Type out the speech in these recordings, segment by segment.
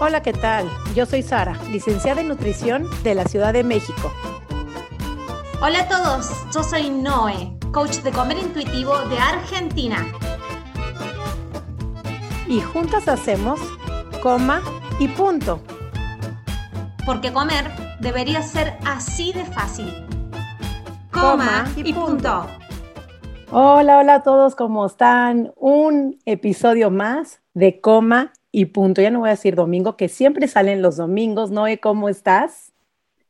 Hola, ¿qué tal? Yo soy Sara, licenciada en nutrición de la Ciudad de México. Hola a todos, yo soy Noé, coach de comer intuitivo de Argentina. Y juntas hacemos coma y punto. Porque comer debería ser así de fácil. Coma, y, punto. Hola, hola a todos, ¿cómo están? Un episodio más de coma y punto. Ya no voy a decir domingo, que siempre salen los domingos. Noé, ¿cómo estás?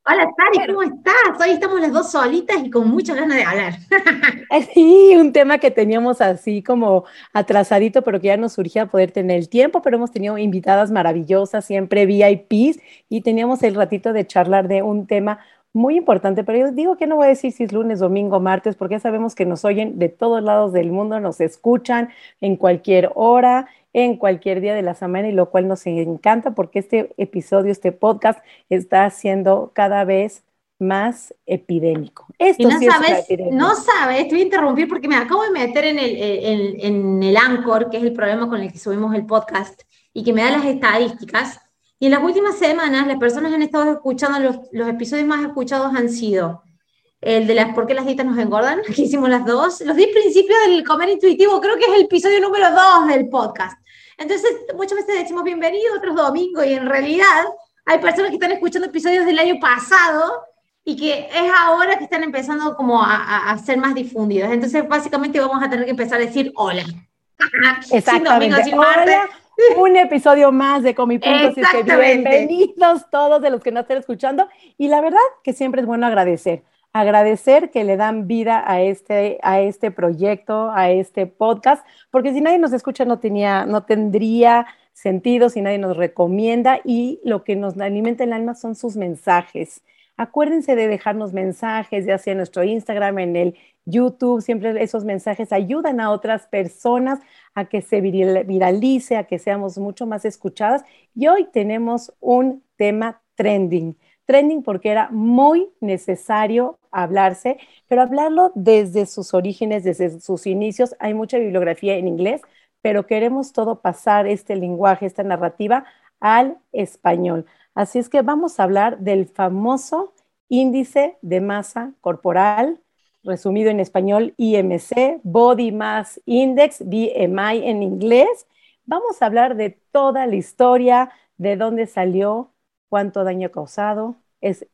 Hola, Sari, ¿cómo estás? Hoy estamos las dos solitas y con muchas ganas de hablar. Sí, un tema que teníamos así como atrasadito, pero que ya nos surgía poder tener el tiempo, pero hemos tenido invitadas maravillosas, siempre VIPs, y teníamos el ratito de charlar de un tema muy importante, pero yo digo que no voy a decir si es lunes, domingo, martes, porque ya sabemos que nos oyen de todos lados del mundo, nos escuchan en cualquier hora, en cualquier día de la semana, y lo cual nos encanta porque este episodio, este podcast está siendo cada vez más epidémico. Esto no sabes, no sabes, te voy a interrumpir porque me acabo de meter en el, en, en el Anchor, que es el problema con el que subimos el podcast, y que me da las estadísticas. Y en las últimas semanas las personas han estado escuchando, los, los episodios más escuchados han sido el de las por qué las dietas nos engordan, aquí hicimos las dos, los 10 principios del comer intuitivo, creo que es el episodio número 2 del podcast. Entonces, muchas veces decimos bienvenido, otros domingo, y en realidad hay personas que están escuchando episodios del año pasado y que es ahora que están empezando como a, a, ser más difundidos. Entonces, básicamente vamos a tener que empezar a decir hola. Exactamente. Sin domingo, sin hola un episodio más de Comi Puntos. Y que bienvenidos todos de los que nos estén escuchando. Y la verdad que siempre es bueno agradecer. Agradecer que le dan vida a este, a este proyecto, a este podcast, porque si nadie nos escucha no, tenía, no tendría sentido, si nadie nos recomienda y lo que nos alimenta el alma son sus mensajes. Acuérdense de dejarnos mensajes, ya sea en nuestro Instagram, en el YouTube, siempre esos mensajes ayudan a otras personas a que se viralice, a que seamos mucho más escuchadas. Y hoy tenemos un tema trending. Trending porque era muy necesario hablarse, pero hablarlo desde sus orígenes, desde sus inicios. Hay mucha bibliografía en inglés, pero queremos todo pasar este lenguaje, esta narrativa al español. Así es que vamos a hablar del famoso índice de masa corporal resumido en español IMC, Body Mass Index, BMI en inglés. Vamos a hablar de toda la historia, de dónde salió, cuánto daño ha causado, es,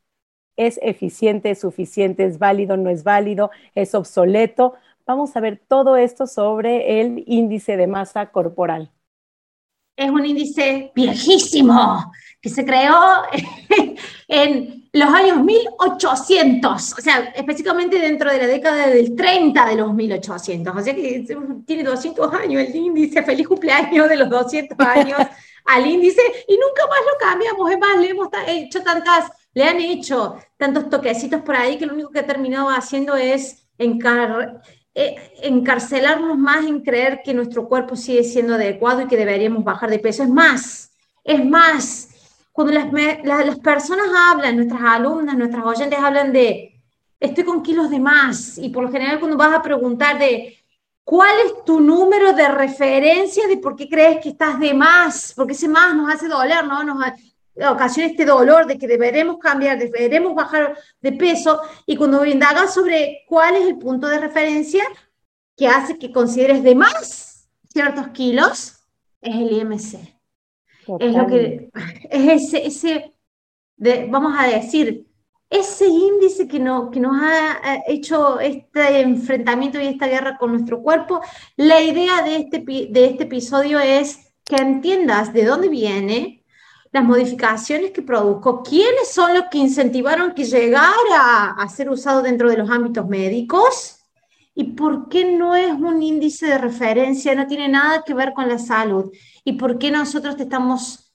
es eficiente, es suficiente, es válido, no es válido, es obsoleto. Vamos a ver todo esto sobre el índice de masa corporal. Es un índice viejísimo que se creó en los años 1800, o sea, específicamente dentro de la década del 30 de los 1800, o sea que tiene 200 años el índice, feliz cumpleaños de los 200 años al índice y nunca más lo cambiamos, es más, le hemos hecho tantas, le han hecho tantos toquecitos por ahí que lo único que ha terminado haciendo es encar eh, encarcelarnos más en creer que nuestro cuerpo sigue siendo adecuado y que deberíamos bajar de peso. Es más, es más, cuando las, las, personas hablan, nuestras alumnas, nuestras oyentes hablan de, estoy con kilos de más, y por lo general cuando vas a preguntar de, ¿cuál es tu número de referencia de por qué crees que estás de más? Porque ese más nos hace doler, ¿no? Nos ocasiona este dolor de que deberemos cambiar, deberemos bajar de peso, y cuando indagas sobre cuál es el punto de referencia que hace que consideres de más ciertos kilos, es el IMC. Es lo que es ese, ese de, vamos a decir, ese índice que, no, que nos ha hecho este enfrentamiento y esta guerra con nuestro cuerpo. La idea de este, de este episodio es que entiendas de dónde viene, las modificaciones que produjo, quiénes son los que incentivaron que llegara a ser usado dentro de los ámbitos médicos y por qué no es un índice de referencia, no tiene nada que ver con la salud y por qué nosotros te estamos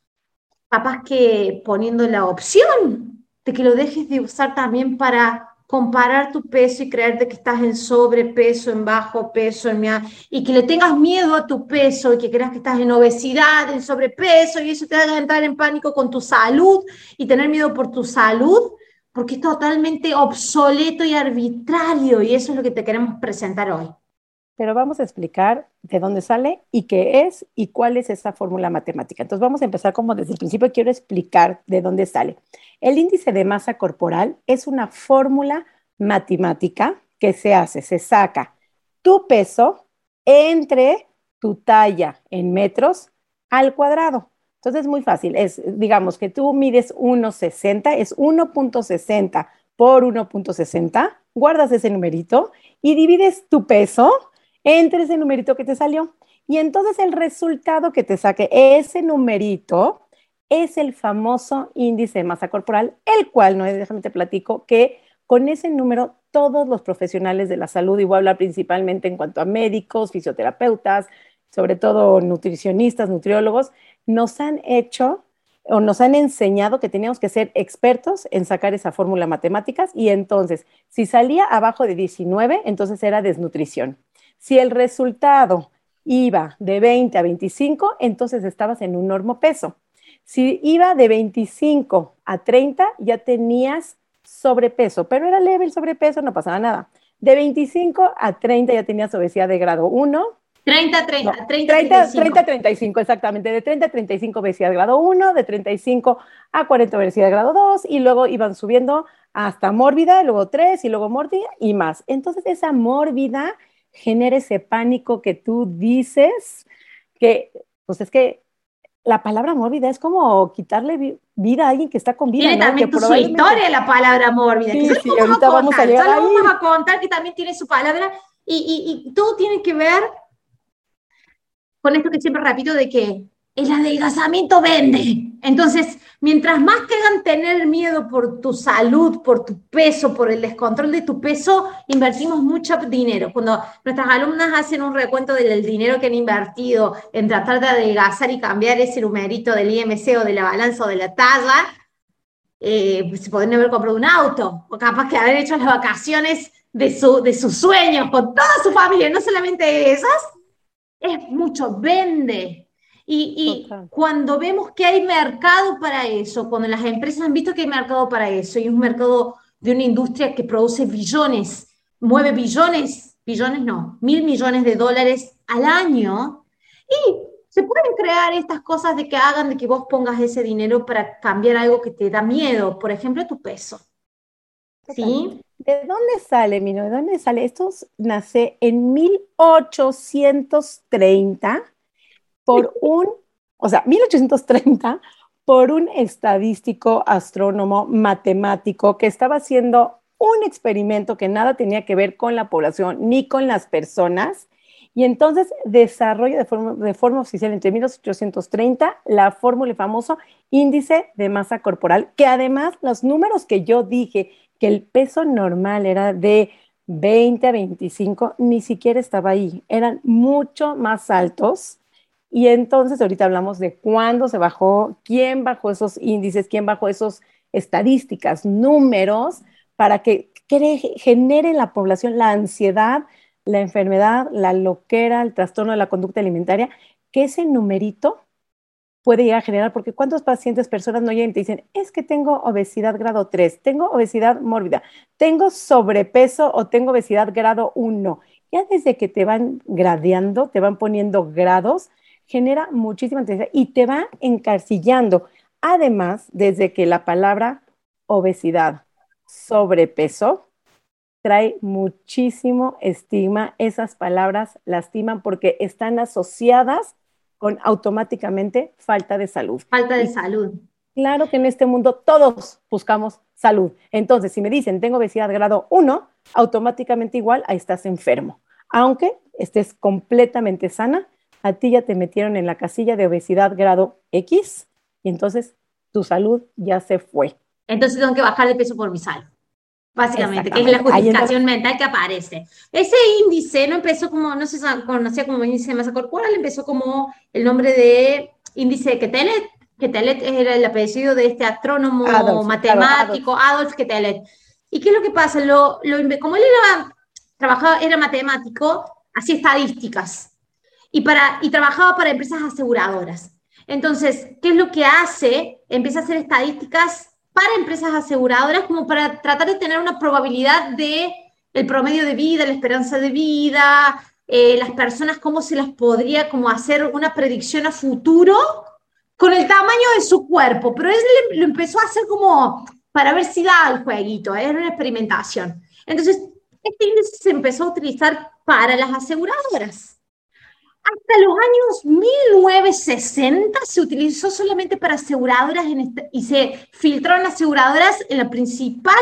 capaz que poniendo la opción de que lo dejes de usar también para comparar tu peso y creerte que estás en sobrepeso, en bajo peso, en y que le tengas miedo a tu peso y que creas que estás en obesidad, en sobrepeso y eso te haga entrar en pánico con tu salud y tener miedo por tu salud, porque es totalmente obsoleto y arbitrario y eso es lo que te queremos presentar hoy. Pero vamos a explicar de dónde sale y qué es y cuál es esa fórmula matemática. Entonces vamos a empezar como desde el principio, quiero explicar de dónde sale. El índice de masa corporal es una fórmula matemática que se hace, se saca tu peso entre tu talla en metros al cuadrado. Entonces es muy fácil, es digamos que tú mides 1,60, es 1.60 por 1.60, guardas ese numerito y divides tu peso entre ese numerito que te salió. Y entonces el resultado que te saque ese numerito es el famoso índice de masa corporal, el cual, no déjame te platico, que con ese número todos los profesionales de la salud, y voy a hablar principalmente en cuanto a médicos, fisioterapeutas, sobre todo nutricionistas, nutriólogos, nos han hecho o nos han enseñado que teníamos que ser expertos en sacar esa fórmula matemáticas y entonces, si salía abajo de 19, entonces era desnutrición. Si el resultado iba de 20 a 25, entonces estabas en un normo peso. Si iba de 25 a 30, ya tenías sobrepeso, pero era leve el sobrepeso, no pasaba nada. De 25 a 30 ya tenías obesidad de grado 1. 30, 30, 30, 30, 30, 35, exactamente. De 30 a 35 obesidad de grado 1, de 35 a 40 obesidad de grado 2, y luego iban subiendo hasta mórbida, luego 3 y luego mórbida y más. Entonces esa mórbida genera ese pánico que tú dices, que pues es que la palabra mórbida es como quitarle vida a alguien que está con vida. Tiene también su historia la palabra mórbida. Sí, sí, ahorita vamos a llegar ahí. vamos a contar que también tiene su palabra y, y, y todo tiene que ver con esto que siempre repito de que el adelgazamiento vende. Entonces, mientras más te tener miedo por tu salud, por tu peso, por el descontrol de tu peso, invertimos mucho dinero. Cuando nuestras alumnas hacen un recuento del dinero que han invertido en tratar de adelgazar y cambiar ese numerito del IMC o de la balanza o de la talla, eh, se pueden haber comprado un auto o capaz que haber hecho las vacaciones de, su, de sus sueños con toda su familia, no solamente esas, es mucho, vende, y, cuando vemos que hay mercado para eso, cuando las empresas han visto que hay mercado para eso, y es un mercado de una industria que produce billones, mueve billones, billones no, mil millones de dólares al año, y se pueden crear estas cosas de que hagan de que vos pongas ese dinero para cambiar algo que te da miedo, por ejemplo, tu peso. ¿Sí? ¿De dónde sale, Mino? ¿De dónde sale? Esto nace en 1830 por un, o sea, 1830, por un estadístico, astrónomo, matemático que estaba haciendo un experimento que nada tenía que ver con la población ni con las personas. Y entonces desarrolla de forma, de forma oficial entre 1830 la fórmula famosa índice de masa corporal, que además los números que yo dije, que el peso normal era de 20 a 25, ni siquiera estaba ahí, eran mucho más altos y entonces ahorita hablamos de cuándo se bajó, quién bajó esos índices, quién bajó esas estadísticas, números, para que genere en la población la ansiedad, la enfermedad, la loquera, el trastorno de la conducta alimentaria, que ese numerito puede llegar a generar, porque ¿cuántos pacientes, personas no llegan y te dicen, es que tengo obesidad grado 3, tengo obesidad mórbida, tengo sobrepeso o tengo obesidad grado 1? Ya desde que te van gradeando, te van poniendo grados, genera muchísima ansiedad y te va encarcillando. Además, desde que la palabra obesidad, sobrepeso, trae muchísimo estigma, esas palabras lastiman porque están asociadas con automáticamente falta de salud. Falta de salud. Claro que en este mundo todos buscamos salud. Entonces, si me dicen tengo obesidad grado 1, automáticamente igual ahí estás enfermo. Aunque estés completamente sana, a ti ya te metieron en la casilla de obesidad grado X y entonces tu salud ya se fue. Entonces tengo que bajar de peso por mi salud, básicamente, que es la justificación mental que aparece. Ese índice no empezó como, no se conocía como índice de masa corporal, empezó como el nombre de índice de Ketelet. Ketelet era el apellido de este astrónomo matemático, Adolf. Ketelet. ¿Y qué es lo que pasa? Lo, lo, como él era, trabajaba, era matemático, hacía estadísticas y, para, y trabajaba para empresas aseguradoras. Entonces, ¿qué es lo que hace? Empieza a hacer estadísticas para empresas aseguradoras como para tratar de tener una probabilidad de el promedio de vida, la esperanza de vida, eh, las personas cómo se las podría como hacer una predicción a futuro con el tamaño de su cuerpo, pero él lo empezó a hacer como para ver si da el jueguito, era una experimentación. Entonces, este índice se empezó a utilizar para las aseguradoras. Hasta los años 1960 se utilizó solamente para aseguradoras y se filtraron aseguradoras en la principal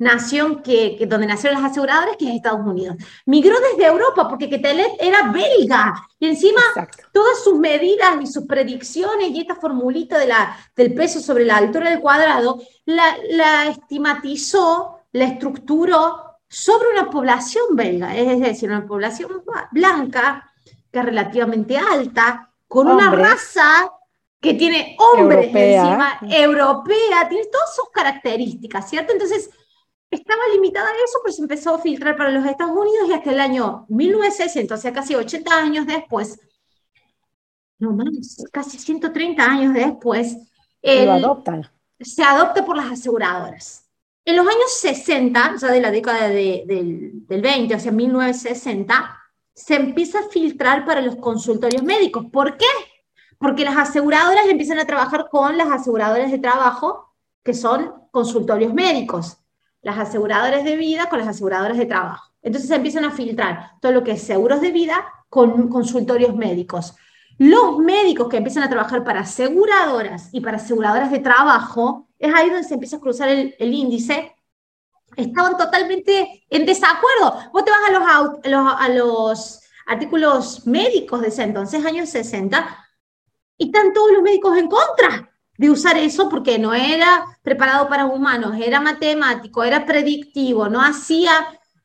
nación que, donde nacieron las aseguradoras, que es Estados Unidos. Migró desde Europa porque Ketelet era belga y encima todas sus medidas y sus predicciones y esta formulita de la, del peso sobre la altura del cuadrado la, la estimatizó, la estructuró sobre una población belga, es decir, una población blanca que es relativamente alta, con una raza que tiene hombres encima, europea, tiene todas sus características, ¿cierto? Entonces, estaba limitada a eso, pues empezó a filtrar para los Estados Unidos y hasta el año 1960, o sea, casi 80 años después, no más, casi 130 años después, lo adoptan. se adopta por las aseguradoras. En los años 60, o sea, de la década del, del 20, o sea, 1960, se empieza a filtrar para los consultorios médicos. ¿Por qué? Porque las aseguradoras empiezan a trabajar con las aseguradoras de trabajo, que son consultorios médicos. Las aseguradoras de vida con las aseguradoras de trabajo. Entonces se empiezan a filtrar todo lo que es seguros de vida con consultorios médicos. Los médicos que empiezan a trabajar para aseguradoras y para aseguradoras de trabajo, es ahí donde se empieza a cruzar el, el índice estaban totalmente en desacuerdo. Vos te vas a los, a los artículos médicos de ese entonces, años 60, y están todos los médicos en contra de usar eso porque no era preparado para humanos, era matemático, era predictivo, no hacía,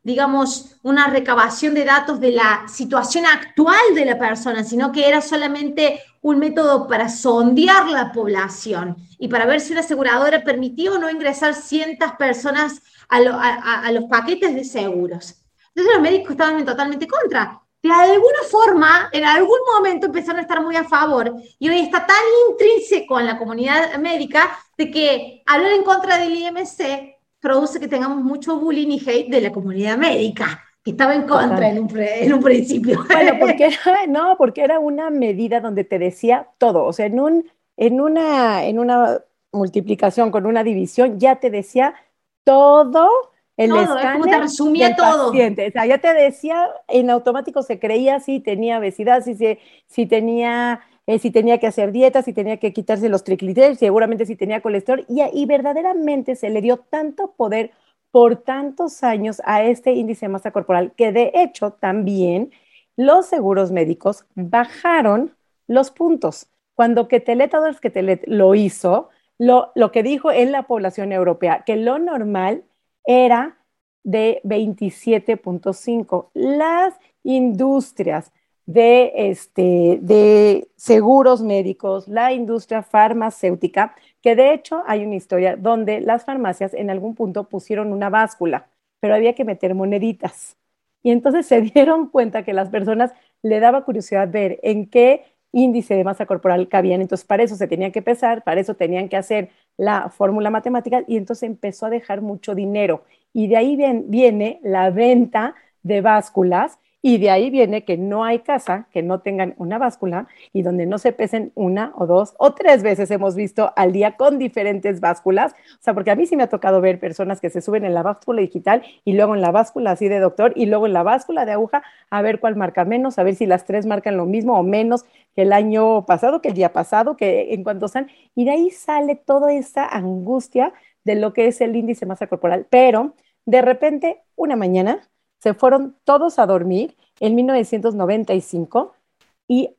digamos, una recabación de datos de la situación actual de la persona, sino que era solamente un método para sondear la población y para ver si una aseguradora permitía o no ingresar cientos personas a, los paquetes de seguros. Entonces los médicos estaban totalmente contra. De alguna forma, en algún momento empezaron a estar muy a favor y hoy está tan intrínseco en la comunidad médica de que hablar en contra del IMC produce que tengamos mucho bullying y hate de la comunidad médica que estaba en contra en un, principio. Bueno, porque era, no, porque era una medida donde te decía todo, o sea, en, un, en, una, en una multiplicación con una división ya te decía todo el escáner resumía todo. Paciente. O sea, ya te decía, en automático se creía si tenía obesidad, si, si, tenía, eh, si tenía que hacer dieta, si tenía que quitarse los triglicéridos, seguramente si tenía colesterol, y, y verdaderamente se le dio tanto poder por tantos años a este índice de masa corporal que de hecho también los seguros médicos bajaron los puntos. Cuando Ketelet Ketelet lo hizo, lo, que dijo en la población europea, que lo normal era de 27.5. Las industrias de, este, de seguros médicos, la industria farmacéutica, que de hecho hay una historia donde las farmacias en algún punto pusieron una báscula, pero había que meter moneditas. Y entonces se dieron cuenta que las personas le daba curiosidad ver en qué índice de masa corporal cabían. Entonces, para eso se tenían que pesar, para eso tenían que hacer la fórmula matemática y entonces empezó a dejar mucho dinero. Y de ahí viene la venta de básculas y de ahí viene que no hay casa que no tengan una báscula y donde no se pesen una o dos o tres veces hemos visto al día con diferentes básculas. O sea, porque a mí sí me ha tocado ver personas que se suben en la báscula digital y luego en la báscula así de doctor y luego en la báscula de aguja a ver cuál marca menos, a ver si las tres marcan lo mismo o menos que el año pasado, que el día pasado, que en cuanto están. Y de ahí sale toda esa angustia de lo que es el índice masa corporal. Pero de repente, una mañana, se fueron todos a dormir en 1995 y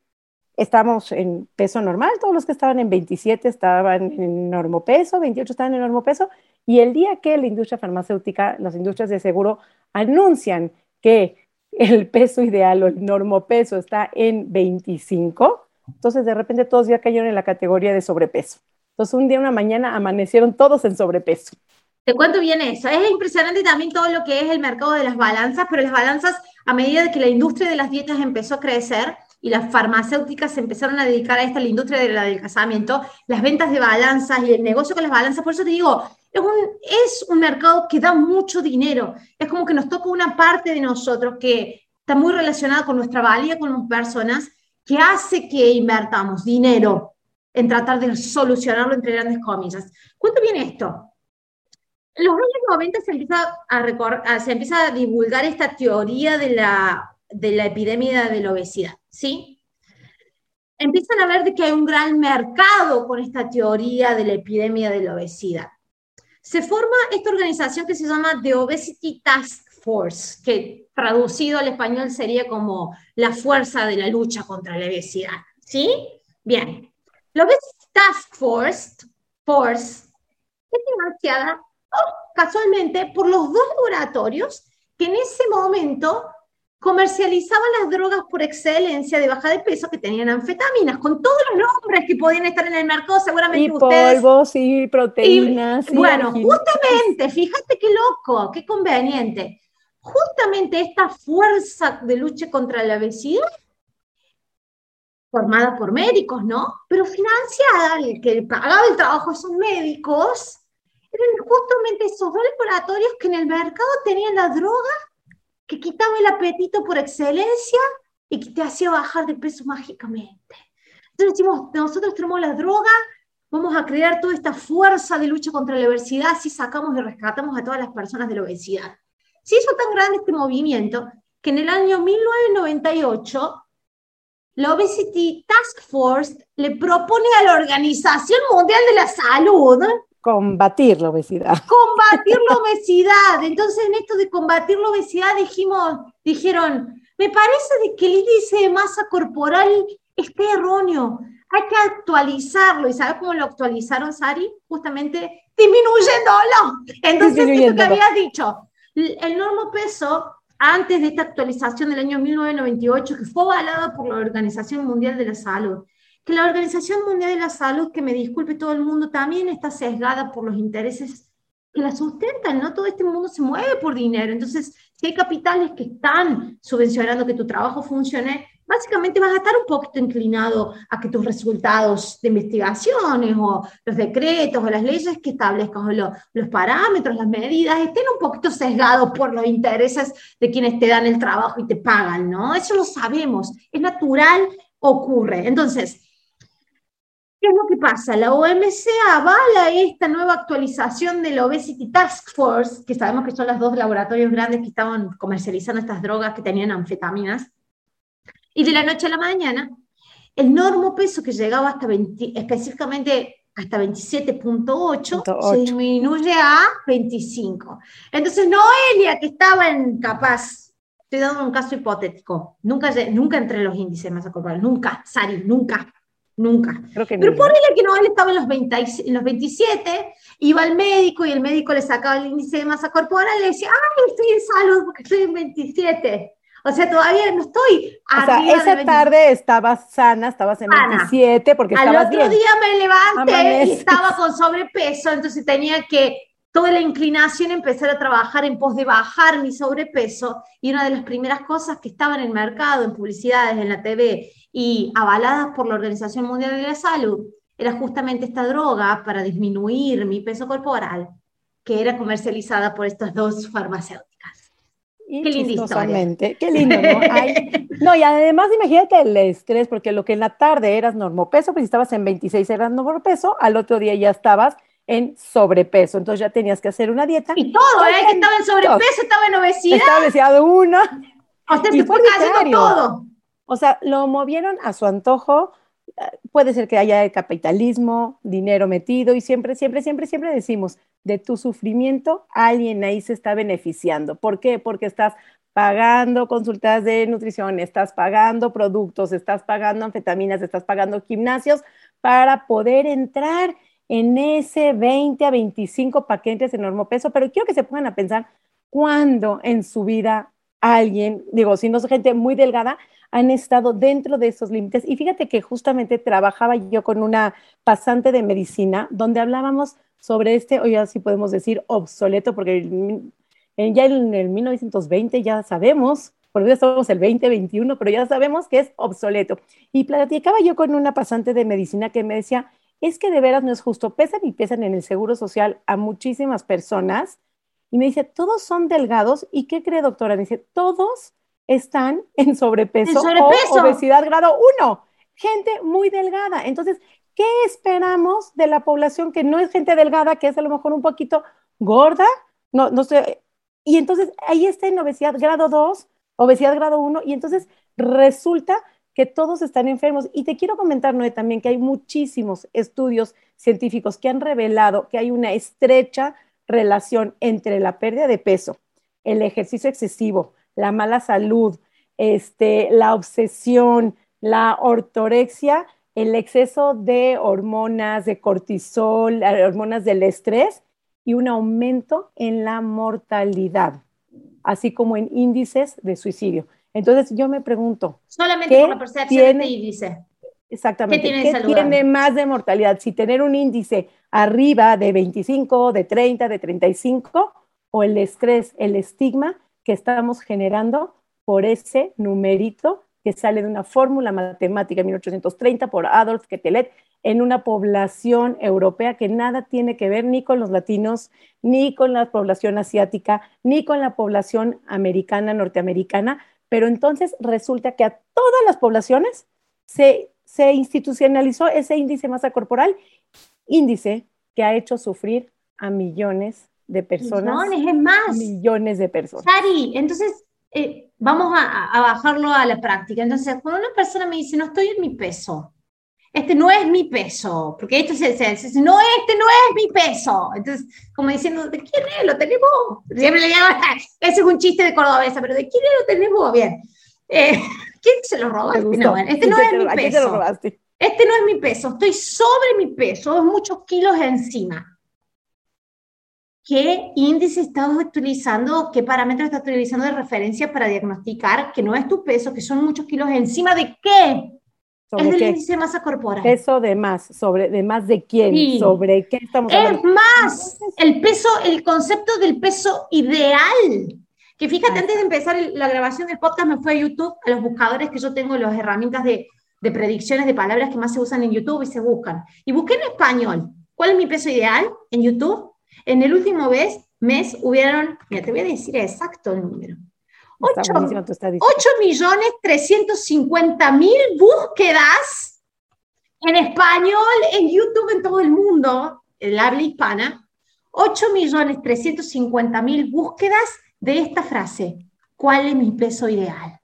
estábamos en peso normal, todos los que estaban en 27 estaban en normopeso, 28 estaban en normopeso, y el día que la industria farmacéutica, las industrias de seguro anuncian que el peso ideal o el normopeso está en 25, entonces de repente todos ya cayeron en la categoría de sobrepeso. Entonces un día, una mañana, amanecieron todos en sobrepeso. Te cuento bien eso. Es impresionante también todo lo que es el mercado de las balanzas, pero las balanzas, a medida de que la industria de las dietas empezó a crecer y las farmacéuticas se empezaron a dedicar a esta, la industria del adelgazamiento, las ventas de balanzas y el negocio con las balanzas, por eso te digo, es un, es un mercado que da mucho dinero. Es como que nos toca una parte de nosotros que está muy relacionada con nuestra valía como personas, que hace que invertamos dinero en tratar de solucionarlo entre grandes comillas. Cuento bien esto. En los años 90 se empieza a, se empieza a divulgar esta teoría de la, de la epidemia de la obesidad, ¿sí? Empiezan a ver que hay un gran mercado con esta teoría de la epidemia de la obesidad. Se forma esta organización que se llama The Obesity Task Force, que traducido al español sería como la fuerza de la lucha contra la obesidad. ¿Sí? Bien. La Obesity Task Force, Force es financiada casualmente por los dos laboratorios que en ese momento comercializaban las drogas por excelencia de baja de peso que tenían anfetaminas, con todos los nombres que podían estar en el mercado, seguramente y polvos y proteínas. bueno, justamente, fíjate qué loco, qué conveniente. Justamente esta fuerza de lucha contra la obesidad, formada por médicos, ¿no? Pero financiada, el que pagaba el trabajo de esos médicos, eran justamente esos dos laboratorios que en el mercado tenían la droga que quitaba el apetito por excelencia y que te hacía bajar de peso mágicamente. Entonces decimos, nosotros tenemos la droga, vamos a crear toda esta fuerza de lucha contra la obesidad si sacamos y rescatamos a todas las personas de la obesidad. Se hizo tan grande este movimiento que en el año 1998 la Obesity Task Force le propone a la Organización Mundial de la Salud combatir la obesidad. Combatir la obesidad. Entonces, en esto de combatir la obesidad dijimos, dijeron, me parece de que el índice de masa corporal está erróneo. Hay que actualizarlo. ¿Y sabes cómo lo actualizaron, Sari? Justamente disminuyéndolo. Entonces, esto que había dicho, el normo peso antes de esta actualización del año 1998, que fue avalada por la Organización Mundial de la Salud, que la Organización Mundial de la Salud, que me disculpe todo el mundo, también está sesgada por los intereses que la sustentan, ¿no? Todo este mundo se mueve por dinero. Entonces, si hay capitales que están subvencionando que tu trabajo funcione, básicamente vas a estar un poquito inclinado a que tus resultados de investigaciones o los decretos o las leyes que establezcas o los parámetros, las medidas, estén un poquito sesgados por los intereses de quienes te dan el trabajo y te pagan, ¿no? Eso lo sabemos, es natural, ocurre. Entonces, ¿Qué es lo que pasa? La OMC avala esta nueva actualización de la Obesity Task Force, que sabemos que son los dos laboratorios grandes que estaban comercializando estas drogas que tenían anfetaminas, y de la noche a la mañana, el normo peso que llegaba hasta 20, específicamente hasta 27.8 se disminuye a 25. Entonces, Noelia, que estaba en capaz, estoy dando un caso hipotético, nunca, nunca entre los índices más corporal, nunca, Sari, nunca, Nunca. Creo que Pero ponele que no, él estaba en los, 20, en los 27, iba al médico y el médico le sacaba el índice de masa corporal y le decía, ay, estoy en salud porque estoy en 27. O sea, todavía no estoy o sea, esa tarde estabas sana, estabas en 27 porque estabas bien. Al otro día me levanté y estaba con sobrepeso, entonces tenía que toda la inclinación empezar a trabajar en pos de bajar mi sobrepeso y una de las primeras cosas que estaba en el mercado, en publicidades, en la TV y avaladas por la Organización Mundial de la Salud, era justamente esta droga para disminuir mi peso corporal, que era comercializada por estas dos farmacéuticas. qué linda historia. Qué lindo, ¿no? no, y además imagínate el estrés, porque lo que en la tarde eras normopeso, pues si estabas en 26 eras normopeso, al otro día ya estabas en sobrepeso. Entonces ya tenías que hacer una dieta. Y todo, ¿eh? Que estaba en sobrepeso, estaba en obesidad. Estaba obesidad una. O sea, se fue cayendo todo. O sea, lo movieron a su antojo. Puede ser que haya capitalismo, dinero metido y siempre, siempre, siempre, siempre decimos, de tu sufrimiento alguien ahí se está beneficiando. ¿Por qué? Porque estás pagando consultas de nutrición, estás pagando productos, estás pagando anfetaminas, estás pagando gimnasios para poder entrar en ese 20 a 25 paquetes de enorme peso, pero quiero que se pongan a pensar cuándo en su vida alguien, digo, si no es gente muy delgada, han estado dentro de esos límites. Y fíjate que justamente trabajaba yo con una pasante de medicina donde hablábamos sobre este, hoy así podemos decir, obsoleto, porque ya en el 1920 ya sabemos, por eso estamos el 2021, pero ya sabemos que es obsoleto. Y platicaba yo con una pasante de medicina que me decía, es que de veras no es justo, pesan y pesan en el seguro social a muchísimas personas. Y me dice, todos son delgados. ¿Y qué cree, doctora? Me dice, todos están en sobrepeso, o obesidad grado 1. Gente muy delgada. Entonces, ¿qué esperamos de la población que no es gente delgada, que es a lo mejor un poquito gorda? No, no sé. Y entonces ahí está en obesidad grado 2, obesidad grado 1, y entonces resulta que todos están enfermos. Y te quiero comentar, Noé, también que hay muchísimos estudios científicos que han revelado que hay una estrecha relación entre la pérdida de peso, el ejercicio excesivo, la mala salud, este, la obsesión, la ortorexia, el exceso de hormonas, de cortisol, hormonas del estrés y un aumento en la mortalidad, así como en índices de suicidio. Entonces yo me pregunto. Solamente por la percepción tiene, de índice. Exactamente. ¿Qué, tiene, ¿qué tiene, más de mortalidad? Si tener un índice arriba de 25, de 30, de 35, o el estrés, el estigma que estamos generando por ese numerito que sale de una fórmula matemática en 1830 por Adolf Quetelet en una población europea que nada tiene que ver ni con los latinos, ni con la población asiática, ni con la población americana, norteamericana, pero entonces resulta que a todas las poblaciones se, se institucionalizó ese índice masa corporal, índice que ha hecho sufrir a millones de personas. Millones, es más. Millones de personas. Sari, entonces eh, vamos a, a, bajarlo a la práctica. Entonces, cuando una persona me dice, no estoy en mi peso, este no es mi peso, porque esto se, dice, no, este no es mi peso. Entonces, como diciendo, ¿de quién es? Lo tenemos. Siempre le llaman, ese es un chiste de cordobesa, pero ¿de quién es? Lo tenemos bien. Eh, ¿Quién se lo robó? Este no, este no es mi peso. Este no es mi peso, estoy sobre mi peso, muchos kilos encima. ¿Qué índice estás utilizando, qué parámetros estás utilizando de referencia para diagnosticar que no es tu peso, que son muchos kilos encima de qué? es el índice de masa corporal. Peso de más, sobre de más de quién, sobre qué estamos hablando. Es más, el peso, el concepto del peso ideal. Que fíjate, antes de empezar la grabación del podcast me fue a YouTube, a los buscadores que yo tengo, las herramientas de, de predicciones de palabras que más se usan en YouTube y se buscan. Y busqué en español, ¿cuál es mi peso ideal en YouTube? En el último mes, mes hubieron, mira, te voy a decir exacto el número, 8, millones 350 mil búsquedas en español, en YouTube, en todo el mundo, el habla hispana. 8 millones 350 mil búsquedas de esta frase. ¿Cuál es mi peso ideal?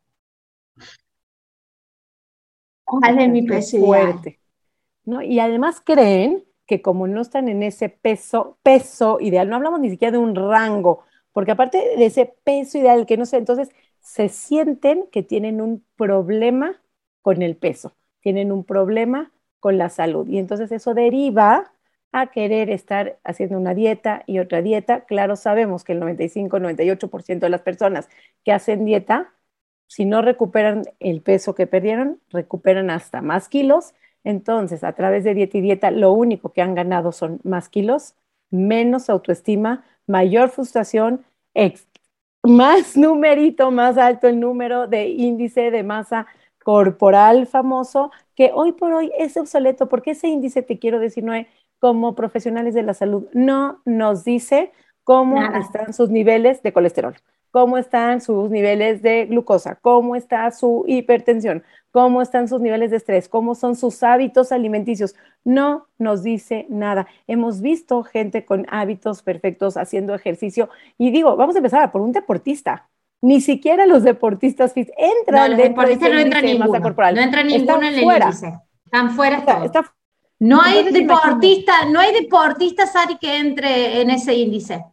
¿Cuál es mi peso fuerte. ¿No? Y además creen que como no están en ese peso, peso ideal, no hablamos ni siquiera de un rango, porque aparte de ese peso ideal que no sé, entonces se sienten que tienen un problema con el peso, tienen un problema con la salud y entonces eso deriva a querer estar haciendo una dieta y otra dieta. Claro, sabemos que el 95-98% de las personas que hacen dieta, si no recuperan el peso que perdieron, recuperan hasta más kilos. Entonces, a través de dieta y dieta, lo único que han ganado son más kilos, menos autoestima, mayor frustración, más numerito, más alto el número de índice de masa corporal famoso, que hoy por hoy es obsoleto, porque ese índice, te quiero decir, Noé, como profesionales de la salud, no nos dice cómo están sus niveles de colesterol, cómo están sus niveles de glucosa, cómo está su hipertensión, cómo están sus niveles de estrés, cómo son sus hábitos alimenticios. No nos dice nada. Hemos visto gente con hábitos perfectos haciendo ejercicio y digo, vamos a empezar por un deportista. Ni siquiera los deportistas entran no, los deportistas no entran ninguno, corporal. No entra ninguno en el índice. Están fuera. No hay deportista, no hay deportista, Sari, que entre en ese índice.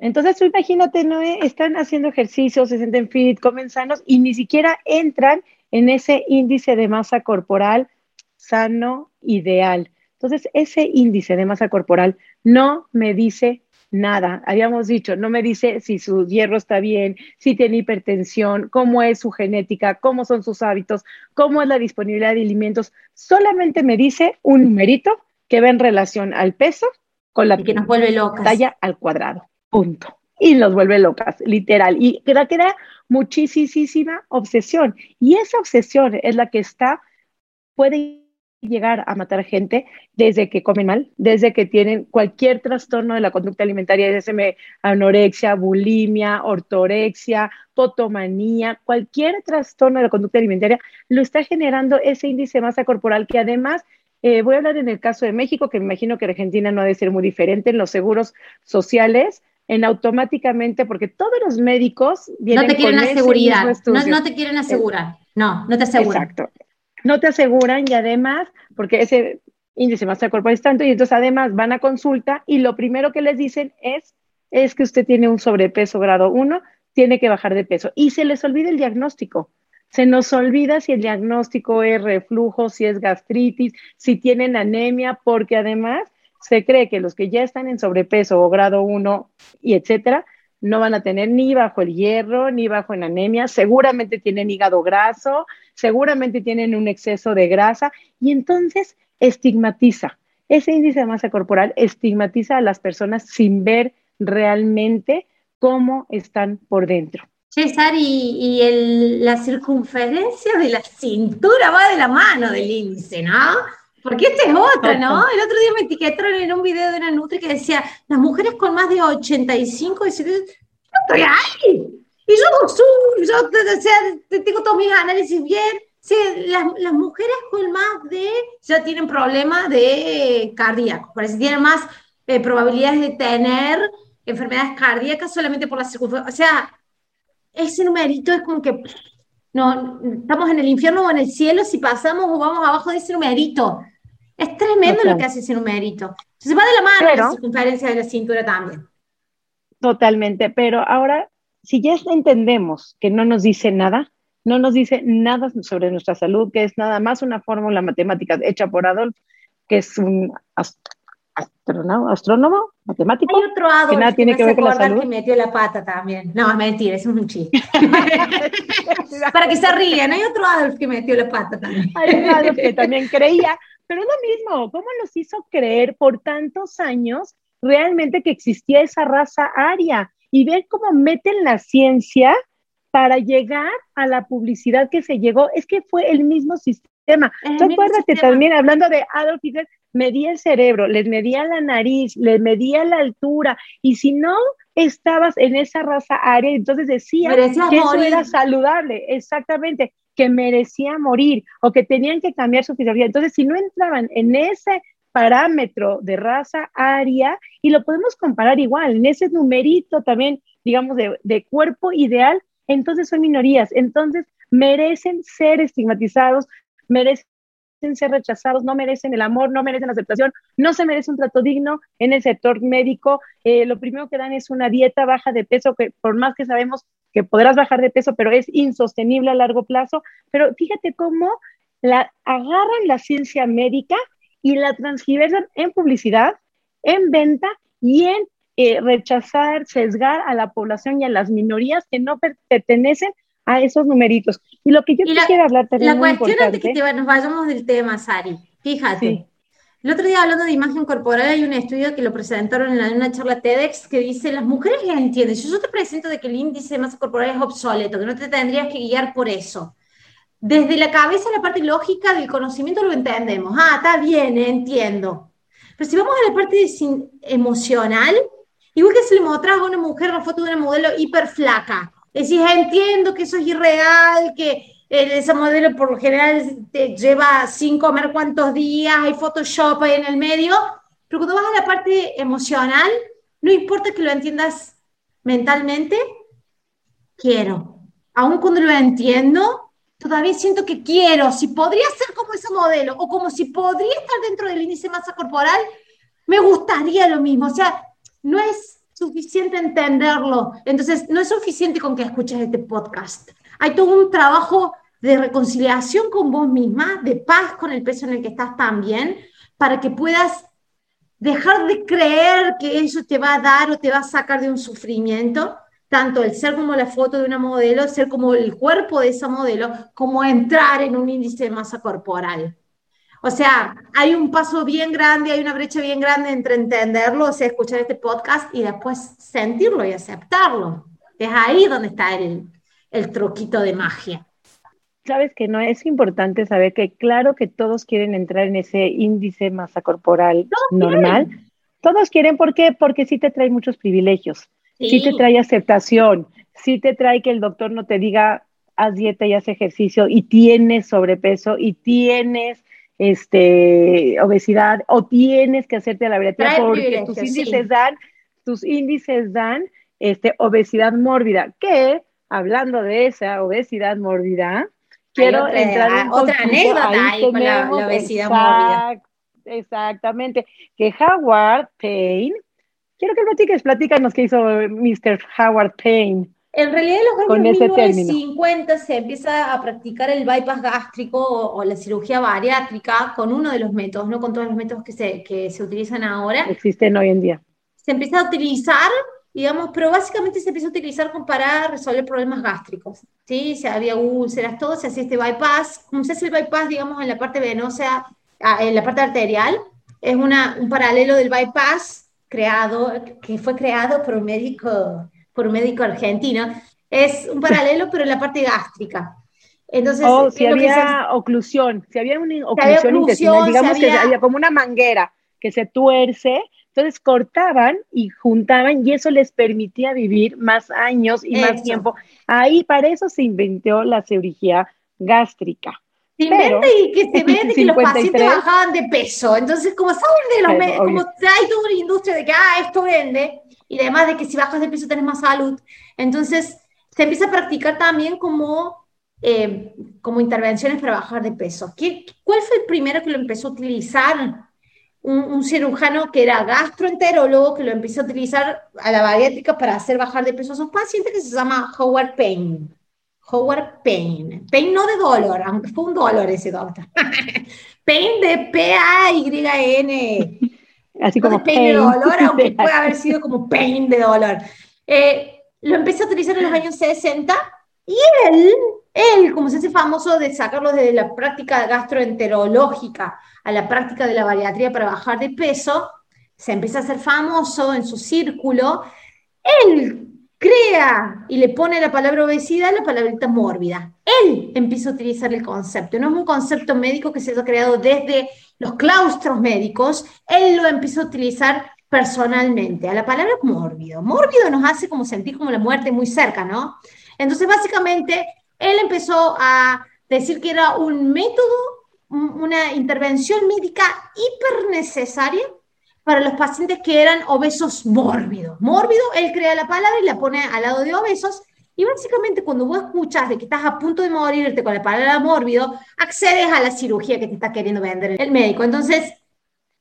Entonces tú imagínate, ¿no? Están haciendo ejercicios, se sienten fit, comen sanos y ni siquiera entran en ese índice de masa corporal sano, ideal. Entonces, ese índice de masa corporal no me dice nada. Habíamos dicho, no me dice si su hierro está bien, si tiene hipertensión, cómo es su genética, cómo son sus hábitos, cómo es la disponibilidad de alimentos. Solamente me dice un numerito que va en relación al peso con la que nos vuelve locas. talla al cuadrado punto. Y los vuelve locas, literal. Y crea, crea muchísima obsesión. Y esa obsesión es la que está, puede llegar a matar gente desde que comen mal, desde que tienen cualquier trastorno de la conducta alimentaria, desde anorexia, bulimia, ortorexia, potomanía, cualquier trastorno de la conducta alimentaria, lo está generando ese índice de masa corporal que además, eh, voy a hablar en el caso de México, que me imagino que Argentina no debe ser muy diferente en los seguros sociales, en automáticamente, porque todos los médicos vienen No te quieren asegurar, no, no, te quieren asegurar, no, no te aseguran. Exacto no te aseguran y además, porque ese índice masa corporal es tanto, y entonces además van a consulta y lo primero que les dicen es, es que usted tiene un sobrepeso grado 1, tiene que bajar de peso. Y se les olvida el diagnóstico. Se nos olvida si el diagnóstico es reflujo, si es gastritis, si tienen anemia, porque además se cree que los que ya están en sobrepeso o grado 1 y etcétera, no van a tener ni bajo el hierro, ni bajo en anemia, seguramente tienen hígado graso, seguramente tienen un exceso de grasa y entonces estigmatiza. Ese índice de masa corporal estigmatiza a las personas sin ver realmente cómo están por dentro. César, y, la circunferencia de la cintura va de la mano del índice, ¿no? Porque este es otro, ¿no? El otro día me etiquetaron en un video de una Nutri que decía, las mujeres con más de 85, yo estoy ahí. Y yo, yo o sea, tengo todos mis análisis bien. Sí, las, las, mujeres con más de, ya tienen problemas de cardíaco, parece que tienen más eh, probabilidades de tener enfermedades cardíacas solamente por la circunferencia. O sea, ese numerito es como que no, estamos en el infierno o en el cielo si pasamos o vamos abajo de ese numerito. Es tremendo lo que hace ese numerito. Se va de la mano la circunferencia de la cintura también. Totalmente, pero ahora, si ya entendemos que no nos dice nada, no nos dice nada sobre nuestra salud, que es nada más una fórmula matemática hecha por Adolf, que es un astrónomo, astrónomo matemático. Hay otro Adolf que nada tiene que ver con la salud. que metió la pata también. No, mentira, es un chiste. Para que se rían, hay otro Adolf que metió la pata también. Hay un Adolf que también creía pero es lo mismo, ¿cómo nos hizo creer por tantos años realmente que existía esa raza aria? Y ver cómo meten la ciencia para llegar a la publicidad que se llegó, es que fue el mismo sistema. ¿Tú acuérdate también, hablando de Adolf Hitler, medía el cerebro, les medía la nariz, les medía la altura, y si no estabas en esa raza aria, entonces decía que eso era saludable, exactamente que merecía morir o que tenían que cambiar su fisiología. Entonces, si no entraban en ese parámetro de raza aria, y lo podemos comparar igual, en ese numerito también, digamos, de, de cuerpo ideal, entonces son minorías, entonces merecen ser estigmatizados, merecen ser rechazados, no merecen el amor, no merecen la aceptación, no se merece un trato digno en el sector médico. Eh, lo primero que dan es una dieta baja de peso, que por más que sabemos que podrás bajar de peso, pero es insostenible a largo plazo. Pero fíjate cómo la, agarran la ciencia médica y la transgiversan en publicidad, en venta y en eh, rechazar, sesgar a la población y a las minorías que no pertenecen a esos numeritos. Y lo que yo quisiera hablar también. La cuestión antes que nos vayamos del tema, Sari, fíjate. El otro día hablando de imagen corporal hay un estudio que lo presentaron en una charla TEDx que dice, las mujeres ya entienden, yo te presento de que el índice de masa corporal es obsoleto, que no te tendrías que guiar por eso. Desde la cabeza, la parte lógica del conocimiento lo entendemos. Ah, está bien, entiendo. Pero si vamos a la parte emocional, igual que si le mostras a una mujer una foto de una modelo hiper flaca, decís, entiendo que eso es irreal, que ese modelo por lo general te lleva sin comer cuántos días, hay Photoshop ahí en el medio, pero cuando vas a la parte emocional, no importa que lo entiendas mentalmente, quiero. Aún cuando lo entiendo, todavía siento que quiero. Si podría ser como ese modelo o como si podría estar dentro del índice de masa corporal, me gustaría lo mismo. O sea, no es suficiente entenderlo. Entonces, no es suficiente con que escuches este podcast. Hay todo un trabajo de reconciliación con vos misma, de paz con el peso en el que estás también, para que puedas dejar de creer que eso te va a dar o te va a sacar de un sufrimiento, tanto el ser como la foto de una modelo, ser como el cuerpo de esa modelo, como entrar en un índice de masa corporal. O sea, hay un paso bien grande, hay una brecha bien grande entre entenderlo, o sea, escuchar este podcast y después sentirlo y aceptarlo. Es ahí donde está el, el truquito de magia. Sabes que no es importante saber que claro que todos quieren entrar en ese índice masa corporal normal. Todos quieren, ¿por qué? Porque sí te trae muchos privilegios, sí. te trae aceptación, sí te trae que el doctor no te diga haz dieta y haz ejercicio y tienes sobrepeso y tienes este obesidad o tienes que hacerte la bariátrica porque tus índices dan tus índices dan este obesidad mórbida, que hablando de esa obesidad mórbida, quiero entrar en otra anécdota ahí, con la, obesidad mórbida. Exactamente, que Howard Payne, quiero que platiques, platícanos qué hizo Mr. Howard Payne. En realidad en los años 1950 se empieza a practicar el bypass gástrico o, la cirugía bariátrica con uno de los métodos, no con todos los métodos que se, que se utilizan ahora. Existen hoy en día. Se empieza a utilizar digamos, pero básicamente se empieza a utilizar para resolver problemas gástricos, ¿sí? Se había úlceras, todo, se hacía este bypass, como se hace el bypass, digamos, en la parte venosa, en la parte arterial, es una, un paralelo del bypass creado, que fue creado por un médico, por un médico argentino, es un paralelo, pero en la parte gástrica. Entonces, oh, si había oclusión, si había una oclusión, intestinal, digamos que había como una manguera que se tuerce, entonces cortaban y juntaban y eso les permitía vivir más años y más tiempo. Ahí para eso se inventó la cirugía gástrica. Se inventa y que se ve que los pacientes bajaban de peso. Entonces, como saben de los como hay toda una industria de que ah, esto vende, y además de que si bajas de peso tenés más salud. Entonces, se empieza a practicar también como, eh, como intervenciones para bajar de peso. ¿Qué, ¿Cuál fue el primero que lo empezó a utilizar? Un, cirujano que era gastroenterólogo que lo empezó a utilizar a la bariátrica para hacer bajar de peso a sus pacientes, que se llama Howard Payne. Howard Payne. Payne no de dolor, aunque fue un dolor ese doctor. Payne de P-A-Y-N. Así como de pain, de dolor, aunque puede haber sido como Pain de dolor. Eh, lo empecé a utilizar en los años 60 y él, él, como se hace famoso de sacarlo desde la práctica gastroenterológica a la práctica de la bariatría para bajar de peso, se empieza a hacer famoso en su círculo, él crea y le pone la palabra obesidad la palabrita mórbida. Él empieza a utilizar el concepto. No es un concepto médico que se haya creado desde los claustros médicos, él lo empieza a utilizar personalmente. A la palabra mórbido. Mórbido nos hace como sentir como la muerte muy cerca, ¿no? Entonces, básicamente, él empezó a decir que era un método una intervención médica hiper necesaria para los pacientes que eran obesos mórbidos. Mórbido, él crea la palabra y la pone al lado de obesos. Y básicamente cuando vos escuchas de que estás a punto de morirte con la palabra mórbido, accedes a la cirugía que te está queriendo vender el médico. Entonces,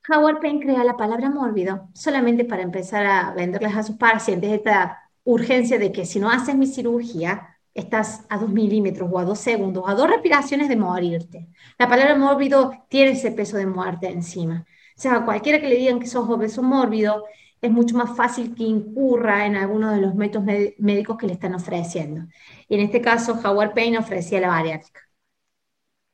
Howard Payne crea la palabra mórbido solamente para empezar a venderles a sus pacientes esta urgencia de que si no haces mi cirugía, estás a dos milímetros o a dos segundos, a dos respiraciones de morirte. La palabra mórbido tiene ese peso de muerte encima. O sea, a cualquiera que le digan que sos obeso mórbido, es mucho más fácil que incurra en alguno de los métodos médicos que le están ofreciendo. Y en este caso, Howard Payne ofrecía la bariátrica.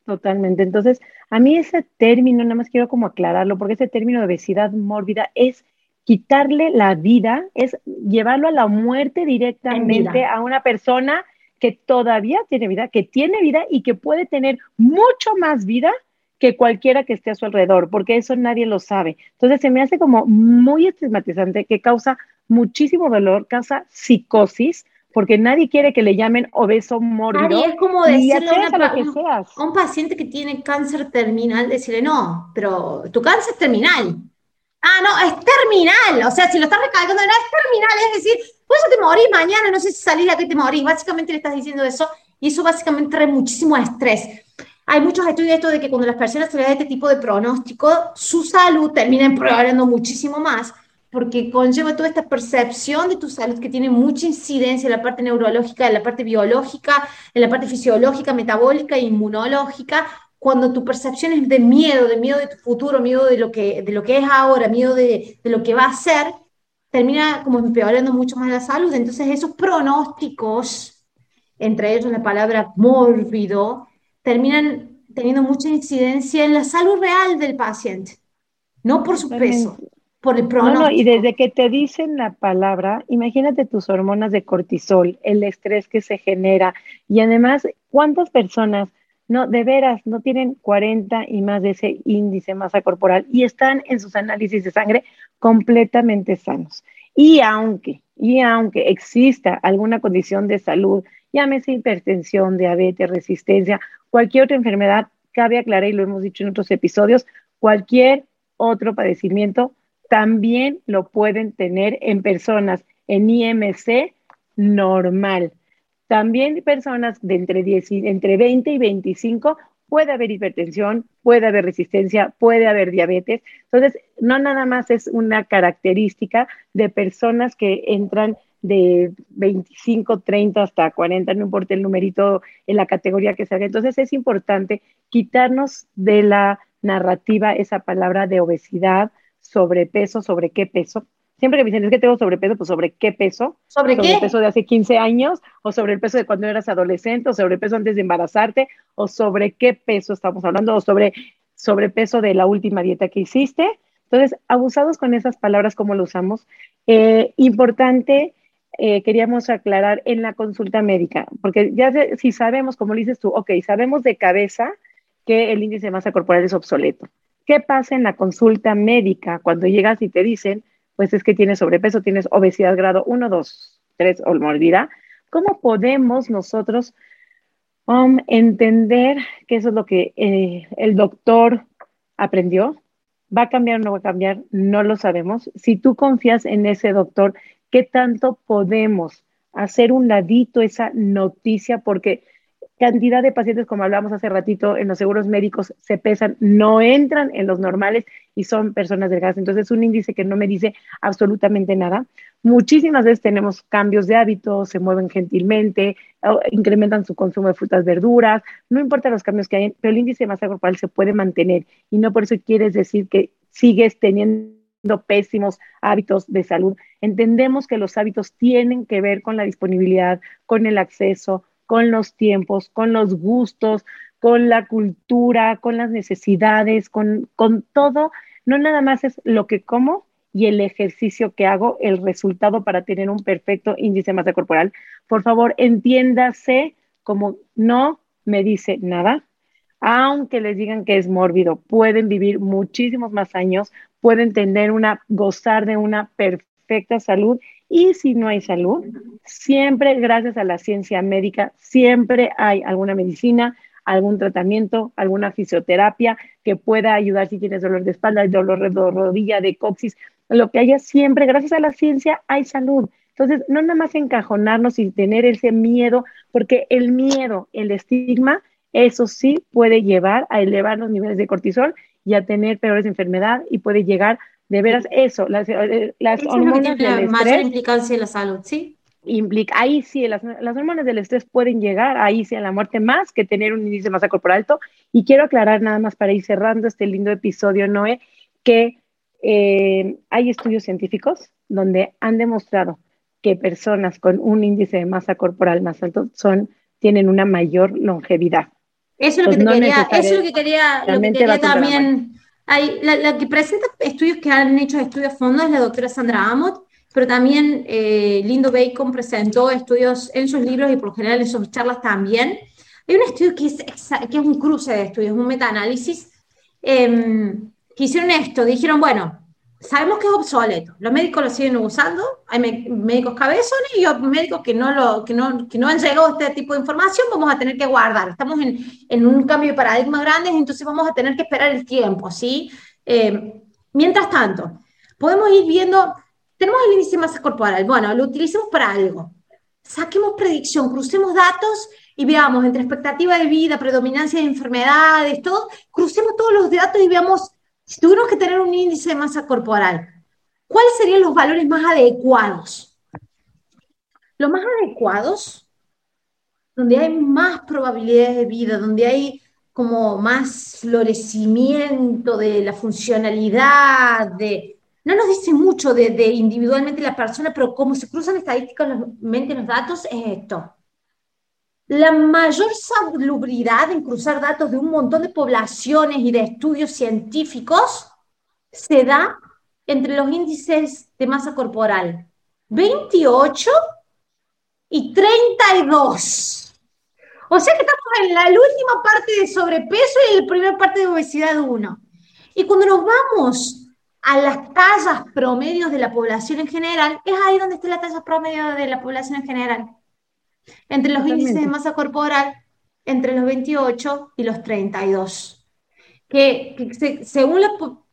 Totalmente. Entonces, a mí ese término, nada más quiero como aclararlo, porque ese término de obesidad mórbida es quitarle la vida, es llevarlo a la muerte directamente a una persona que todavía tiene vida, que tiene vida y que puede tener mucho más vida que cualquiera que esté a su alrededor, porque eso nadie lo sabe. Entonces se me hace como muy estigmatizante, que causa muchísimo dolor, causa psicosis, porque nadie quiere que le llamen obeso mórbido. es como decirle a, un paciente que tiene cáncer terminal, decirle, no, pero tu cáncer es terminal. Ah, no, es terminal. O sea, si lo estás recalcando, no, es terminal, es decir, pues te morís mañana, no sé si salir a que te morís. Básicamente le estás diciendo eso y eso básicamente trae muchísimo estrés. Hay muchos estudios de esto de que cuando las personas tienen este tipo de pronóstico, su salud termina empeorando muchísimo más porque conlleva toda esta percepción de tu salud que tiene mucha incidencia en la parte neurológica, en la parte biológica, en la parte fisiológica, metabólica e inmunológica, cuando tu percepción es de miedo, de miedo de tu futuro, miedo de lo que, de lo que es ahora, miedo de, de lo que va a ser, termina como empeorando mucho más la salud. Entonces esos pronósticos, entre ellos la palabra mórbido, terminan teniendo mucha incidencia en la salud real del paciente, no por su peso. Por el pronóstico. No, y desde que te dicen la palabra, imagínate tus hormonas de cortisol, el estrés que se genera y además, ¿cuántas personas no, de veras, no tienen 40 y más de ese índice masa corporal y están en sus análisis de sangre completamente sanos. Y aunque, y aunque exista alguna condición de salud, llámese hipertensión, diabetes, resistencia, cualquier otra enfermedad, cabe aclarar, y lo hemos dicho en otros episodios, cualquier otro padecimiento también lo pueden tener en personas en IMC normal. También personas de entre, 10 entre 20 y 25 puede haber hipertensión, puede haber resistencia, puede haber diabetes. Entonces, no nada más es una característica de personas que entran de 25, 30 hasta 40, no importa el numerito en la categoría que sea. Entonces, es importante quitarnos de la narrativa esa palabra de obesidad, sobrepeso, sobre qué peso, siempre que me dicen, es que tengo sobrepeso, pues sobre qué peso. ¿Sobre, ¿Sobre qué? el peso de hace 15 años, o sobre el peso de cuando eras adolescente, o sobre el peso antes de embarazarte, o sobre qué peso estamos hablando, o sobre sobrepeso de la última dieta que hiciste. Entonces, abusados con esas palabras, ¿cómo lo usamos? Eh, importante, eh, queríamos aclarar en la consulta médica, porque ya si sabemos, como dices tú, ok, sabemos de cabeza que el índice de masa corporal es obsoleto. ¿Qué pasa en la consulta médica cuando llegas y te dicen, pues es que tienes sobrepeso, tienes obesidad grado 1, 2, 3 o morbida, ¿cómo podemos nosotros um, entender que eso es lo que eh, el doctor aprendió? ¿Va a cambiar o no va a cambiar? No lo sabemos. Si tú confías en ese doctor, ¿qué tanto podemos hacer un ladito esa noticia? Porque cantidad de pacientes, como hablamos hace ratito, en los seguros médicos se pesan, no entran en los normales y son personas delgadas. Entonces, es un índice que no me dice absolutamente nada. Muchísimas veces tenemos cambios de hábitos, se mueven gentilmente, incrementan su consumo de frutas, verduras, no importa los cambios que hay, pero el índice de masa corporal se puede mantener y no por eso quieres decir que sigues teniendo pésimos hábitos de salud. Entendemos que los hábitos tienen que ver con la disponibilidad, con el acceso, con los tiempos, con los gustos, con la cultura, con las necesidades, con, con todo. No nada más es lo que como y el ejercicio que hago, el resultado para tener un perfecto índice de masa corporal. Por favor, entiéndase como no me dice nada, aunque les digan que es mórbido, pueden vivir muchísimos más años, pueden tener una, gozar de una perfecta salud y si no hay salud, siempre gracias a la ciencia médica, siempre hay alguna medicina, algún tratamiento, alguna fisioterapia que pueda ayudar si tienes dolor de espalda, dolor de rodilla, de coxis, lo que haya siempre, gracias a la ciencia hay salud. Entonces, no nada más encajonarnos y tener ese miedo, porque el miedo, el estigma, eso sí puede llevar a elevar los niveles de cortisol y a tener peores enfermedades y puede llegar de veras eso, las, eh, las hormonas del estrés. Mayor implicancia en la salud, ¿sí? Implica, ahí sí, las, las, hormonas del estrés pueden llegar, ahí sí, a la muerte más que tener un índice de masa corporal alto. Y quiero aclarar nada más para ir cerrando este lindo episodio, Noé, que eh, hay estudios científicos donde han demostrado que personas con un índice de masa corporal más alto son, tienen una mayor longevidad. Eso es lo que, te quería, eso es lo que quería, lo que quería también hay, la, que presenta estudios que han hecho estudios fondos es la doctora Sandra Amott, pero también eh, Lindo Bacon presentó estudios en sus libros y por lo general en sus charlas también. Hay un estudio que es, que es un cruce de estudios, un metaanálisis, eh, que hicieron esto, dijeron, bueno, sabemos que es obsoleto, los médicos lo siguen usando, hay médicos cabezones y médicos que no, lo, que, no, que no han llegado a este tipo de información, vamos a tener que guardar. Estamos en, en un cambio de paradigma grande, entonces vamos a tener que esperar el tiempo, ¿sí? Eh, mientras tanto, podemos ir viendo, tenemos el índice de masa corporal, bueno, lo utilicemos para algo. Saquemos predicción, crucemos datos y veamos entre expectativa de vida, predominancia de enfermedades, todo, crucemos todos los datos y veamos si tuviéramos que tener un índice de masa corporal, ¿cuáles serían los valores más adecuados? Los más adecuados, donde hay más probabilidades de vida, donde hay como más florecimiento de la funcionalidad, no nos dice mucho de, de, individualmente la persona, pero como se cruzan estadísticamente los datos, es esto la mayor salubridad en cruzar datos de un montón de poblaciones y de estudios científicos se da entre los índices de masa corporal 28 y 32. O sea que estamos en la última parte de sobrepeso y la primera parte de obesidad 1. Y cuando nos vamos a las tallas promedios de la población en general, es ahí donde está la talla promedio de la población en general. Entre los índices de masa corporal, entre los 28 y los 32. Que, que según la,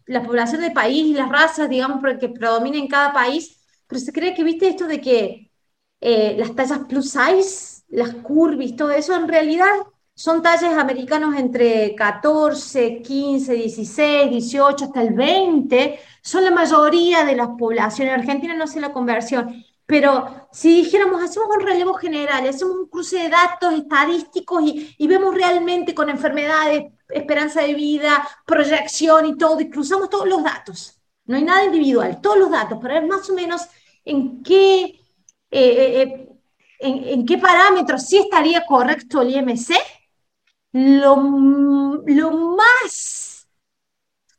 la, población del país y las razas, digamos, que predomina en cada país, pero se cree que, viste, esto de que eh, las tallas plus size, las curvis, todo eso, en realidad son talles americanos entre 14, 15, 16, 18, hasta el 20. Son la mayoría de las poblaciones. Argentina no sé la conversión. Pero si dijéramos, hacemos un relevo general, hacemos un cruce de datos estadísticos y, vemos realmente con enfermedades, esperanza de vida, proyección y todo, y cruzamos todos los datos. No hay nada individual, todos los datos, para ver más o menos en qué, eh, eh, eh, en, qué parámetros sí estaría correcto el IMC, lo, lo más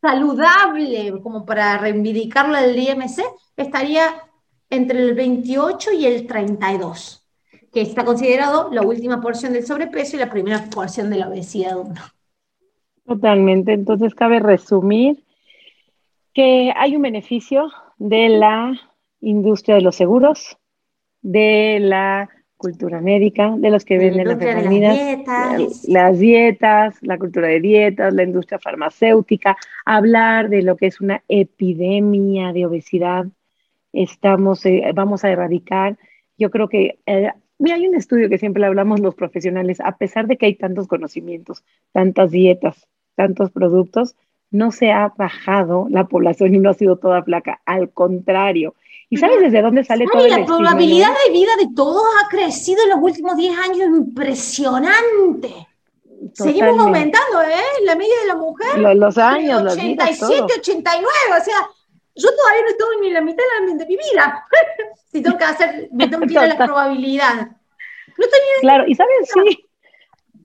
saludable como para reivindicarlo del IMC estaría entre el 28 y el 32, que está considerado la última porción del sobrepeso y la primera porción de la obesidad 1. Totalmente, entonces cabe resumir que hay un beneficio de la industria de los seguros, de la cultura médica, de los que venden las dietas. las dietas, la cultura de dietas, la industria farmacéutica, hablar de lo que es una epidemia de obesidad, estamos, eh, vamos a erradicar. Yo creo que eh, hay un estudio que siempre hablamos los profesionales, a pesar de que hay tantos conocimientos, tantas dietas, tantos productos, no se ha bajado la población y no ha sido toda placa, al contrario. ¿Y sabes desde dónde sale todo La probabilidad de vida de todos ha crecido en los últimos 10 años impresionante. Seguimos aumentando, ¿eh? La media de la mujer. Los, años, 87, 89, o sea, yo todavía no estoy ni en la mitad de mi vida. si tengo que hacer, me tengo que ir a la probabilidad. No Claro, y sabes, sí.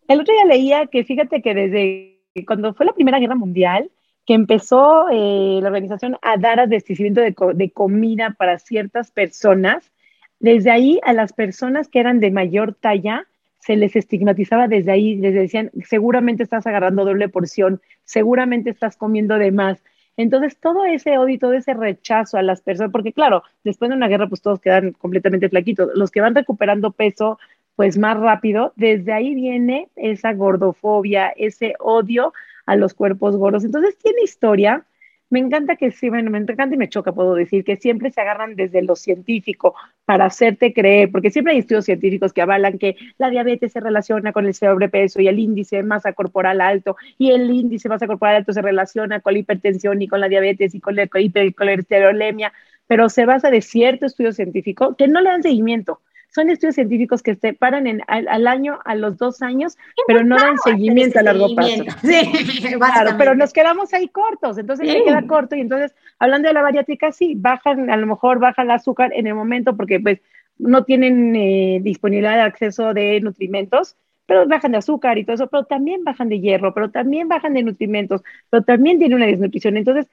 El otro día leía que fíjate que desde cuando fue la Primera Guerra Mundial, que empezó eh, la organización a dar abastecimiento de, de comida para ciertas personas, desde ahí a las personas que eran de mayor talla, se les estigmatizaba desde ahí, les decían, seguramente estás agarrando doble porción, seguramente estás comiendo de más. Entonces, todo ese odio todo ese rechazo a las personas, porque claro, después de una guerra, pues todos quedan completamente flaquitos. Los que van recuperando peso, pues más rápido, desde ahí viene esa gordofobia, ese odio a los cuerpos gordos. Entonces, tiene historia, me encanta que sí, bueno, me encanta y me choca, puedo decir, que siempre se agarran desde lo científico para hacerte creer, porque siempre hay estudios científicos que avalan que la diabetes se relaciona con el sobrepeso y el índice de masa corporal alto, y el índice de masa corporal alto se relaciona con la hipertensión y con la diabetes y con la hipercolesterolemia, pero se basa de cierto estudio científico que no le dan seguimiento son estudios científicos que se paran en, al, año, a los dos años, pero no dan seguimiento a largo plazo. Sí, claro, pero nos quedamos ahí cortos, entonces se queda corto y entonces, hablando de la bariátrica, sí, bajan, a lo mejor baja el azúcar en el momento porque pues no tienen eh, disponibilidad de acceso de nutrimentos, pero bajan de azúcar y todo eso, pero también bajan de hierro, pero también bajan de nutrimentos, pero también tienen una desnutrición. Entonces,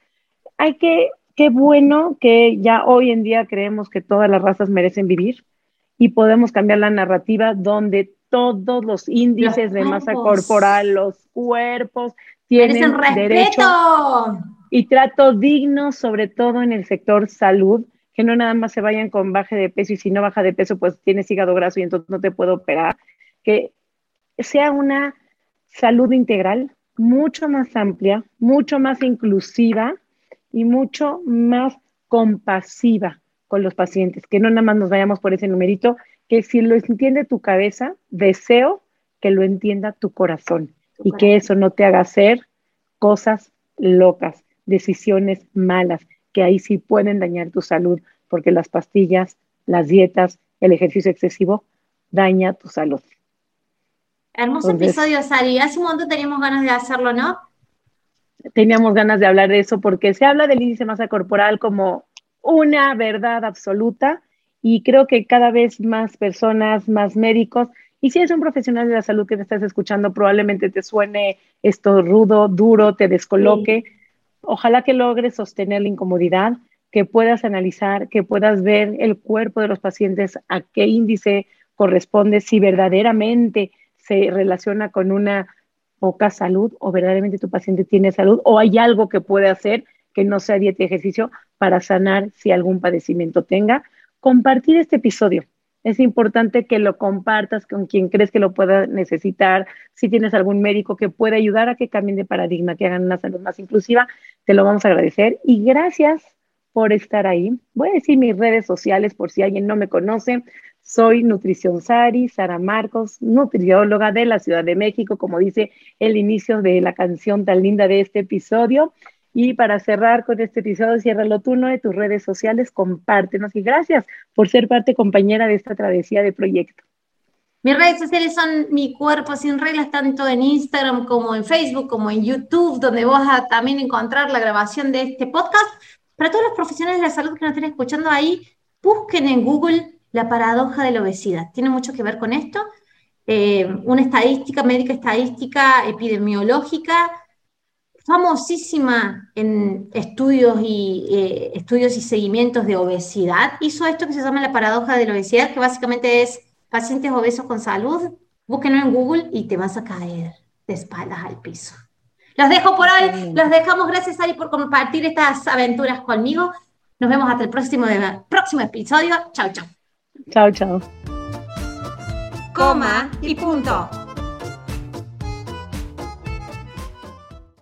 hay que, qué bueno que ya hoy en día creemos que todas las razas merecen vivir y podemos cambiar la narrativa donde todos los índices de masa corporal, los cuerpos tienen derecho y trato digno, sobre todo en el sector salud, que no nada más se vayan con baje de peso y si no baja de peso, pues tienes hígado graso y entonces no te puedo operar, que sea una salud integral mucho más amplia, mucho más inclusiva y mucho más compasiva con los pacientes, que no nada más nos vayamos por ese numerito, que si lo entiende tu cabeza, deseo que lo entienda tu corazón y que eso no te haga hacer cosas locas, decisiones malas, que ahí sí pueden dañar tu salud, porque las pastillas, las dietas, el ejercicio excesivo daña tu salud. Hermoso episodio, Sari. Hace un montón teníamos ganas de hacerlo, ¿no? Teníamos ganas de hablar de eso porque se habla del índice masa corporal como una verdad absoluta y creo que cada vez más personas, más médicos, y si eres un profesional de la salud que me estás escuchando, probablemente te suene esto rudo, duro, te descoloque. Ojalá que logres sostener la incomodidad, que puedas analizar, que puedas ver el cuerpo de los pacientes, a qué índice corresponde, si verdaderamente se relaciona con una poca salud o verdaderamente tu paciente tiene salud o hay algo que puede hacer que no sea dieta y ejercicio para sanar si algún padecimiento tenga. Compartir este episodio. Es importante que lo compartas con quien crees que lo pueda necesitar. Si tienes algún médico que pueda ayudar a que cambien de paradigma, que hagan una salud más inclusiva, te lo vamos a agradecer. Y gracias por estar ahí. Voy a decir mis redes sociales por si alguien no me conoce. Soy Nutrición Sari, Sara Marcos, nutrióloga de la Ciudad de México, como dice el inicio de la canción tan linda de este episodio. Y para cerrar con este episodio, ciérralo tú, ¿no? De tus redes sociales, compártenos y gracias por ser parte compañera de esta travesía de proyecto. Mis redes sociales son Mi Cuerpo Sin Reglas, tanto en Instagram como en Facebook, como en YouTube, donde vas a también encontrar la grabación de este podcast. Para todos los profesionales de la salud que nos estén escuchando ahí, busquen en Google la paradoja de la obesidad. Tiene mucho que ver con esto. Eh, una estadística, médica estadística epidemiológica famosísima en estudios y, eh, estudios y seguimientos de obesidad, hizo esto que se llama la paradoja de la obesidad, que básicamente es pacientes obesos con salud, búsquenlo en Google y te vas a caer de espaldas al piso. Los dejo por hoy, los dejamos. Gracias, Ari, por compartir estas aventuras conmigo. Nos vemos hasta el próximo, próximo episodio. Chao, chao. Chao, chao. Coma y punto.